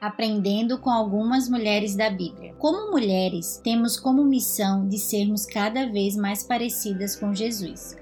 aprendendo com algumas mulheres da Bíblia. Como mulheres, temos como missão de sermos cada vez mais parecidas com Jesus.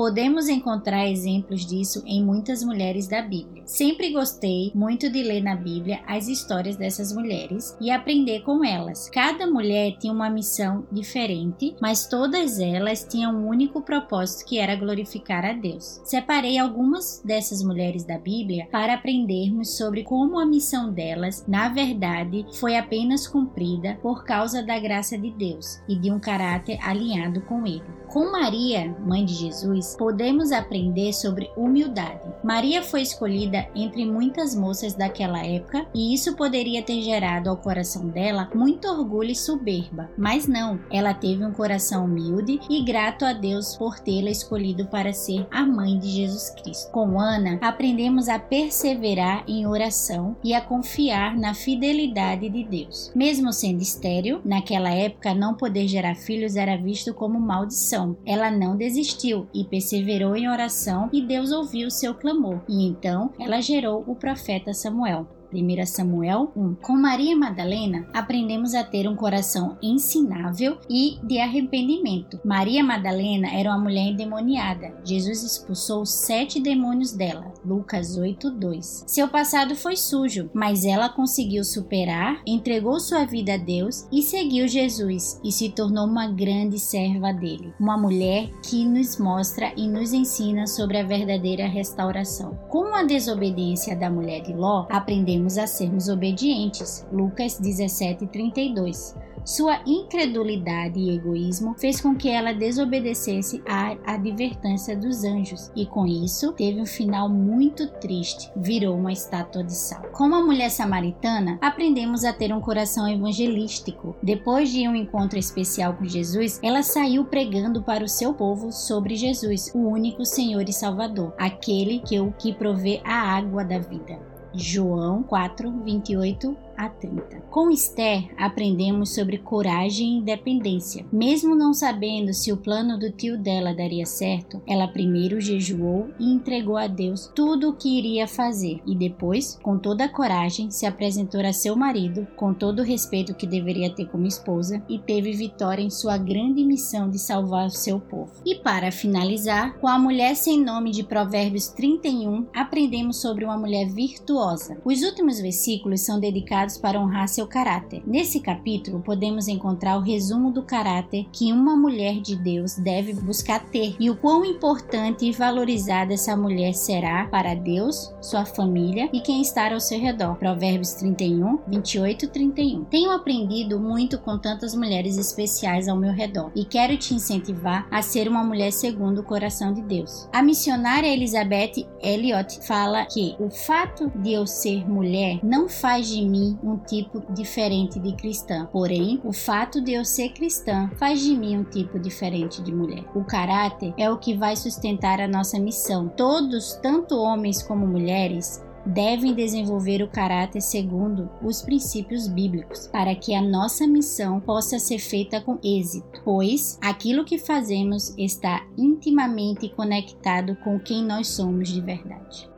Podemos encontrar exemplos disso em muitas mulheres da Bíblia. Sempre gostei muito de ler na Bíblia as histórias dessas mulheres e aprender com elas. Cada mulher tinha uma missão diferente, mas todas elas tinham um único propósito que era glorificar a Deus. Separei algumas dessas mulheres da Bíblia para aprendermos sobre como a missão delas, na verdade, foi apenas cumprida por causa da graça de Deus e de um caráter alinhado com ele. Com Maria, mãe de Jesus, podemos aprender sobre humildade. Maria foi escolhida entre muitas moças daquela época e isso poderia ter gerado ao coração dela muito orgulho e soberba, mas não, ela teve um coração humilde e grato a Deus por tê-la escolhido para ser a mãe de Jesus Cristo. Com Ana, aprendemos a perseverar em oração e a confiar na fidelidade de Deus. Mesmo sendo estéril, naquela época não poder gerar filhos era visto como maldição. Ela não desistiu e perseverou em oração e Deus ouviu seu clamor. E então ela gerou o profeta Samuel. 1 Samuel 1. Com Maria Madalena, aprendemos a ter um coração ensinável e de arrependimento. Maria Madalena era uma mulher endemoniada. Jesus expulsou sete demônios dela. Lucas 8, 2. Seu passado foi sujo, mas ela conseguiu superar, entregou sua vida a Deus e seguiu Jesus e se tornou uma grande serva dele. Uma mulher que nos mostra e nos ensina sobre a verdadeira restauração. Com a desobediência da mulher de Ló, aprendemos aprendemos a sermos obedientes. Lucas 17:32. Sua incredulidade e egoísmo fez com que ela desobedecesse à advertência dos anjos e com isso teve um final muito triste, virou uma estátua de sal. Como a mulher samaritana, aprendemos a ter um coração evangelístico. Depois de um encontro especial com Jesus, ela saiu pregando para o seu povo sobre Jesus, o único Senhor e Salvador, aquele que o que provê a água da vida. João 4, 28 a 30. Com Esther, aprendemos sobre coragem e independência. Mesmo não sabendo se o plano do tio dela daria certo, ela primeiro jejuou e entregou a Deus tudo o que iria fazer e depois, com toda a coragem, se apresentou a seu marido com todo o respeito que deveria ter como esposa e teve vitória em sua grande missão de salvar o seu povo. E para finalizar, com a mulher sem nome de Provérbios 31, aprendemos sobre uma mulher virtuosa. Os últimos versículos são dedicados para honrar seu caráter. Nesse capítulo, podemos encontrar o resumo do caráter que uma mulher de Deus deve buscar ter e o quão importante e valorizada essa mulher será para Deus, sua família e quem está ao seu redor. Provérbios 31, 28 e 31. Tenho aprendido muito com tantas mulheres especiais ao meu redor e quero te incentivar a ser uma mulher segundo o coração de Deus. A missionária Elizabeth Elliot fala que o fato de eu ser mulher não faz de mim um tipo diferente de cristã. Porém, o fato de eu ser cristã faz de mim um tipo diferente de mulher. O caráter é o que vai sustentar a nossa missão. Todos, tanto homens como mulheres, devem desenvolver o caráter segundo os princípios bíblicos, para que a nossa missão possa ser feita com êxito, pois aquilo que fazemos está intimamente conectado com quem nós somos de verdade.